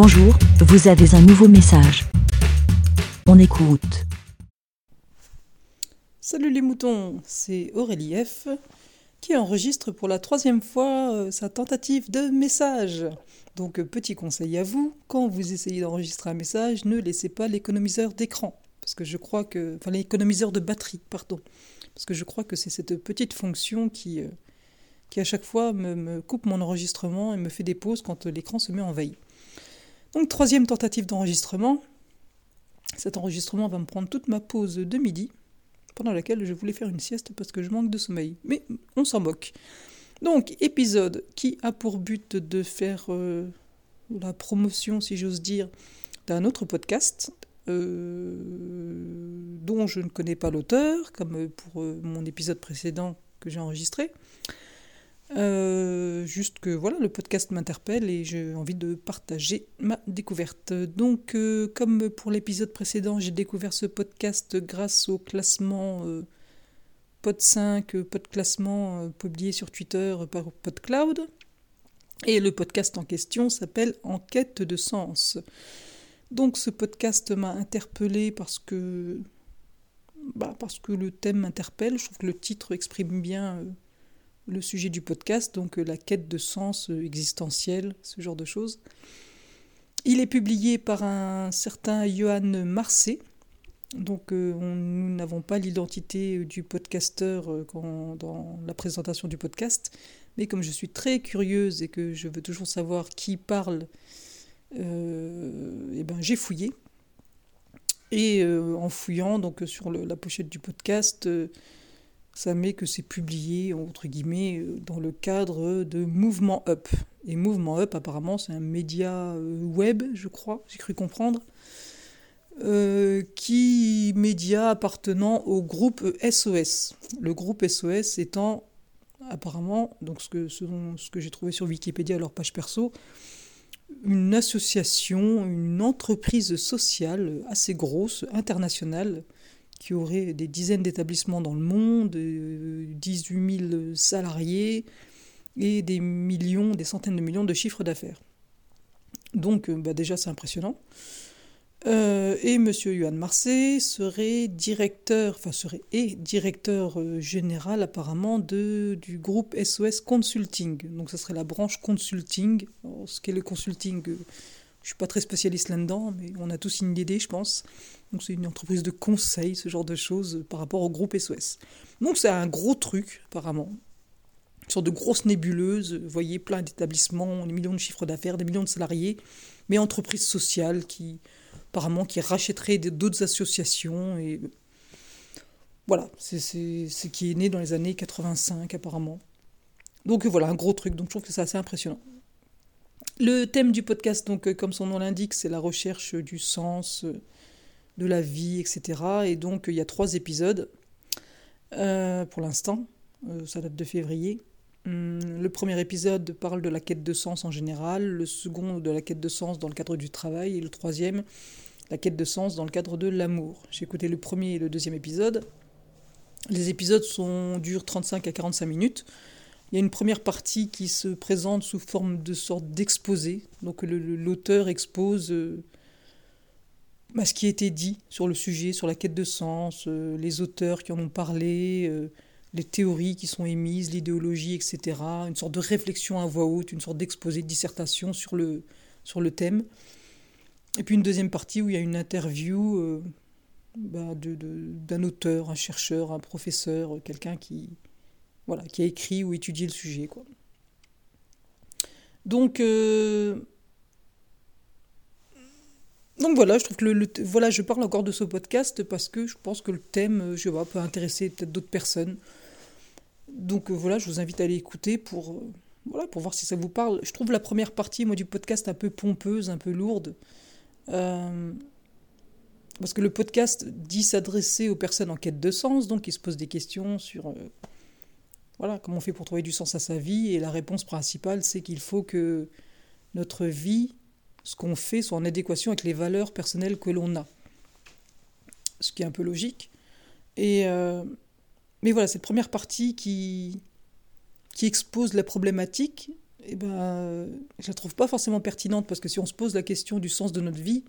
Bonjour, vous avez un nouveau message. On écoute. Salut les moutons, c'est Aurélie F qui enregistre pour la troisième fois euh, sa tentative de message. Donc euh, petit conseil à vous, quand vous essayez d'enregistrer un message, ne laissez pas l'économiseur d'écran. Parce que je crois que... Enfin l'économiseur de batterie, pardon. Parce que je crois que c'est cette petite fonction qui, euh, qui à chaque fois me, me coupe mon enregistrement et me fait des pauses quand l'écran se met en veille. Donc troisième tentative d'enregistrement. Cet enregistrement va me prendre toute ma pause de midi, pendant laquelle je voulais faire une sieste parce que je manque de sommeil. Mais on s'en moque. Donc épisode qui a pour but de faire euh, la promotion, si j'ose dire, d'un autre podcast. euh, dont je ne connais pas l'auteur, comme pour euh, mon épisode précédent que j'ai enregistré. Euh, juste que voilà, le podcast m'interpelle et j'ai envie de partager ma découverte. Donc, euh, comme pour l'épisode précédent, j'ai découvert ce podcast grâce au classement euh, Pod 5, euh, Pod classement publié sur Twitter par PodCloud. Et le podcast en question s'appelle Enquête de sens. Donc, ce podcast m'a interpellé parce que, bah, parce que le thème m'interpelle. Je trouve que le titre exprime bien. Le sujet du podcast, donc euh, la quête de sens euh, existentiel, ce genre de choses. Il est publié par un certain Johan Marcet. Donc euh, nous n'avons pas l'identité du podcasteur dans la présentation du podcast, mais comme je suis très curieuse et que je veux toujours savoir qui parle, euh, eh ben, j'ai fouillé. Et en fouillant donc sur la pochette du podcast, ça met que c'est publié, entre guillemets, euh, dans le cadre de Mouvement Up. Et Mouvement Up, apparemment, c'est un média euh, web, je crois, j'ai cru comprendre, euh, qui média appartenant au groupe SOS. Le groupe SOS étant apparemment, donc ce que, selon ce que j'ai trouvé sur Wikipédia leur page perso, une association, une entreprise sociale assez grosse, internationale, qui aurait des dizaines d'établissements dans le monde, euh, 18 000 salariés et des millions, des centaines de millions de chiffres d'affaires. Donc euh, bah déjà c'est impressionnant. Euh, et Monsieur Johan Marcet serait directeur, enfin serait et directeur euh, général apparemment de, du groupe SOS Consulting. Donc ça serait la branche consulting. Alors, ce qu'est le consulting, euh, je suis pas très spécialiste là-dedans, mais on a tous une idée, je pense. Donc c'est une entreprise de conseil, ce genre de choses euh, par rapport au groupe SOS. Donc c'est un gros truc, apparemment. Une sorte de grosse nébuleuse, vous voyez, plein d'établissements, des millions de chiffres d'affaires, des millions de salariés, mais entreprise sociale qui, apparemment, qui rachèterait d'autres associations. Et voilà, c'est c'est qui est né dans les années 85, apparemment. Donc euh, voilà, un gros truc. Donc je trouve que c'est assez impressionnant. Le thème du podcast, donc euh, comme son nom l'indique, c'est la recherche du sens, euh, de la vie, etc. Et donc, il y a trois épisodes euh, pour l'instant. Euh, ça date de février. Hum, le premier épisode parle de la quête de sens en général, le second de la quête de sens dans le cadre du travail, et le troisième, la quête de sens dans le cadre de l'amour. J'ai écouté le premier et le deuxième épisode. Les épisodes sont, durent 35 à 45 minutes. Il y a une première partie qui se présente sous forme de sorte d'exposé. Donc l'auteur expose euh, ce qui a été dit sur le sujet, sur la quête de sens, euh, les auteurs qui en ont parlé, euh, les théories qui sont émises, l'idéologie, etc. Une sorte de réflexion à voix haute, une sorte d'exposé de dissertation sur le, sur le thème. Et puis une deuxième partie où il y a une interview bah, d'un auteur, un chercheur, un professeur, quelqu'un qui, voilà, qui a écrit ou étudié le sujet. Donc, euh, donc voilà, je trouve que le, voilà, je parle encore de ce podcast parce que je pense que le thème, euh, je sais pas, peut intéresser peut-être d'autres personnes. Donc euh, voilà, je vous invite à aller écouter pour, voir si ça vous parle. Je trouve la première partie, moi, du podcast un peu pompeuse, un peu lourde. Parce que le podcast dit s'adresser aux personnes en quête de sens, donc ils se posent des questions sur voilà, comment on fait pour trouver du sens à sa vie. Et la réponse principale, c'est qu'il faut que notre vie, ce qu'on fait, soit en adéquation avec les valeurs personnelles que l'on a. Ce qui est un peu logique. Et, euh, mais voilà, cette première partie qui, qui expose la problématique eh ben, je la trouve pas forcément pertinente parce que si on se pose la question du sens de notre vie,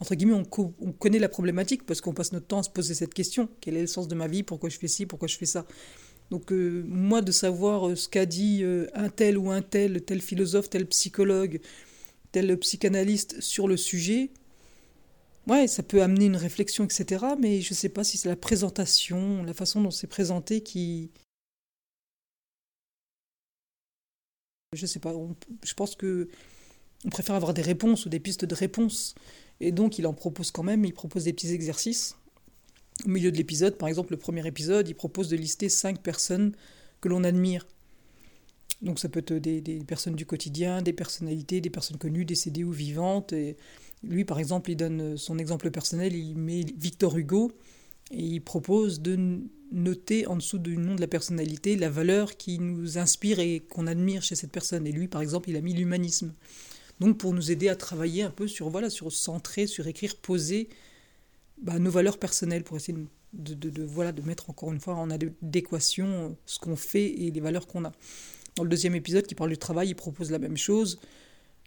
entre guillemets, on, on connaît la problématique parce qu'on passe notre temps à se poser cette question. Quel est le sens de ma vie? Pourquoi je fais ci? Pourquoi je fais ça? Donc euh, moi, de savoir euh, ce qu'a dit euh, un tel ou un tel, tel philosophe, tel psychologue, tel psychanalyste sur le sujet, ouais, ça peut amener une réflexion, etc. Mais je ne sais pas si c'est la présentation, la façon dont c'est présenté qui, Je sais pas, je pense que on préfère avoir des réponses ou des pistes de réponses. Et donc il en propose quand même, il propose des petits exercices. Au milieu de l'épisode, par exemple le premier épisode, il propose de lister cinq personnes que l'on admire. Donc ça peut être des, personnes du quotidien, des personnalités, des personnes connues, décédées ou vivantes. Et lui, par exemple, il donne son exemple personnel, il met Victor Hugo, et il propose de noter en dessous du nom de la personnalité la valeur qui nous inspire et qu'on admire chez cette personne. Et lui, par exemple, il a mis l'humanisme. Donc pour nous aider à travailler un peu sur, voilà, sur centrer, sur écrire, poser bah, nos valeurs personnelles, pour essayer de, voilà, de mettre encore une fois en adéquation ce qu'on fait et les valeurs qu'on a. Dans le deuxième épisode qui parle du travail, il propose la même chose,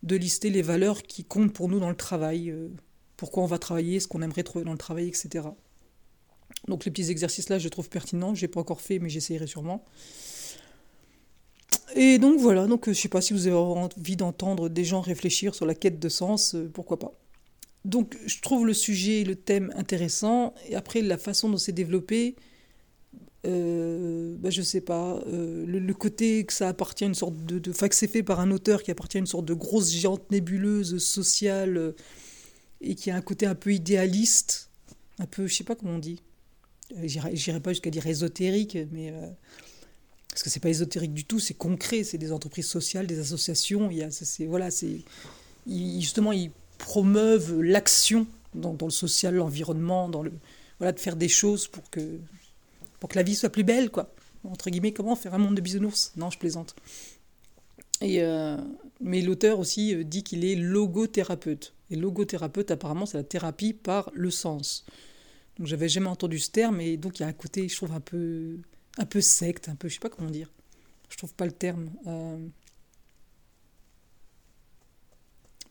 de lister les valeurs qui comptent pour nous dans le travail, euh, pourquoi on va travailler, ce qu'on aimerait trouver dans le travail, etc. Donc les petits exercices là, je trouve pertinents. Je n'ai pas encore fait, mais j'essayerai sûrement. Et donc voilà, donc euh, je sais pas si vous avez envie d'entendre des gens réfléchir sur la quête de sens, euh, pourquoi pas. Donc je trouve le sujet, le thème intéressant, et après la façon dont c'est développé, euh, bah, je sais pas, euh, le, côté que ça appartient à une sorte de, de que c'est fait par un auteur qui appartient à une sorte de grosse géante nébuleuse sociale et qui a un côté un peu idéaliste, un peu, je sais pas comment on dit, euh, j'irai pas jusqu'à dire ésotérique, mais euh, parce que c'est pas ésotérique du tout, c'est concret, c'est des entreprises sociales, des associations. Il y a, c'est, voilà, c'est justement ils promeuvent l'action dans, le social, l'environnement, dans le voilà de faire des choses pour que pour que la vie soit plus belle, quoi. Entre guillemets, comment faire un monde de bisounours? Non, je plaisante. Et euh, mais l'auteur aussi dit qu'il est logothérapeute. Et logothérapeute, apparemment, c'est la thérapie par le sens. Donc j'avais jamais entendu ce terme et donc il y a un côté, je trouve un peu, un peu secte, un peu, je sais pas comment dire. Je trouve pas le terme. Euh,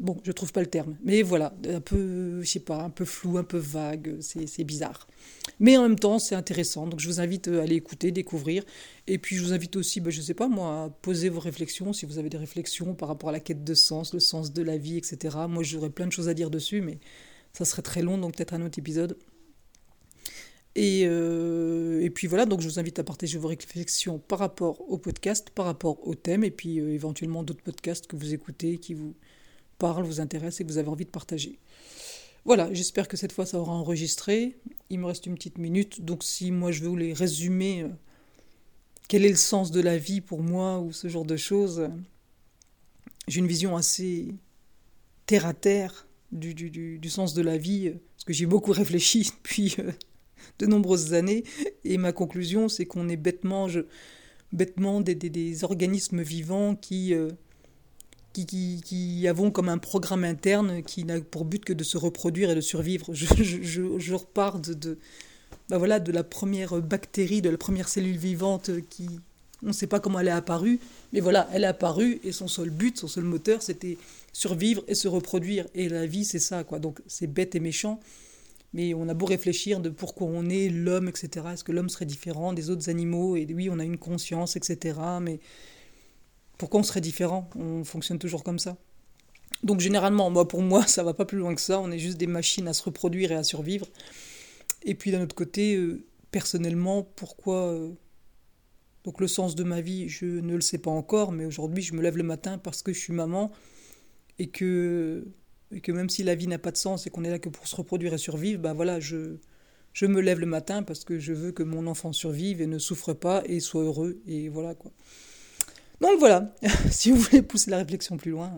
bon, je trouve pas le terme, mais voilà, un peu, je sais pas, un peu flou, un peu vague, c'est bizarre. Mais en même temps, c'est intéressant, donc je vous invite à aller écouter, découvrir, et puis je vous invite aussi, ben, je sais pas moi, à poser vos réflexions, si vous avez des réflexions par rapport à la quête de sens, le sens de la vie, etc. Moi, j'aurais plein de choses à dire dessus, mais ça serait très long, donc peut-être un autre épisode. Euh, et, puis voilà, donc je vous invite à partager vos réflexions par rapport au podcast, par rapport au thème, et puis euh, éventuellement d'autres podcasts que vous écoutez, qui vous parlent, vous intéressent et que vous avez envie de partager. Voilà, j'espère que cette fois ça aura enregistré. Il me reste une petite minute, donc si moi je veux vous les résumer, euh, quel est le sens de la vie pour moi ou ce genre de choses, j'ai une vision assez terre à terre du, sens de la vie, parce que j'ai beaucoup réfléchi depuis de nombreuses années. Et ma conclusion, c'est qu'on est bêtement, des, organismes vivants qui, euh, qui, qui, avons comme un programme interne qui n'a pour but que de se reproduire et de survivre. Je, repars de, de, bah voilà, de la première bactérie, de la première cellule vivante qui... On ne sait pas comment elle est apparue, mais voilà, elle est apparue et son seul but, son seul moteur, c'était survivre et se reproduire. Et la vie, c'est ça, quoi. Donc c'est bête et méchant, mais on a beau réfléchir de pourquoi on est l'homme, etc. Est-ce que l'homme serait différent des autres animaux? Et oui, on a une conscience, etc. Mais pourquoi on serait différent? On fonctionne toujours comme ça. Donc généralement, moi pour moi, ça va pas plus loin que ça. On est juste des machines à se reproduire et à survivre. Et puis d'un autre côté, euh, personnellement, pourquoi euh, Donc le sens de ma vie, je ne le sais pas encore, mais aujourd'hui, je me lève le matin parce que je suis maman et que et que même si la vie n'a pas de sens et qu'on est là que pour se reproduire et survivre, bah voilà, je, je me lève le matin parce que je veux que mon enfant survive et ne souffre pas et soit heureux, et voilà quoi. Donc voilà, si vous voulez pousser la réflexion plus loin.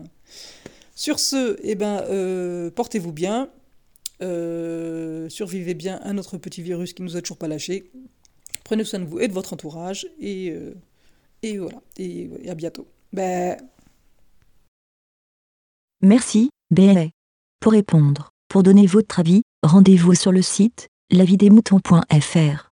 Sur ce, eh ben, euh, portez-vous bien, euh, survivez bien un autre petit virus qui nous a toujours pas lâché. Prenez soin de vous et de votre entourage, et, euh, et voilà, et, à bientôt. Ben... Merci. BLA. Pour répondre, pour donner votre avis, rendez-vous sur le site lavidemouton.fr.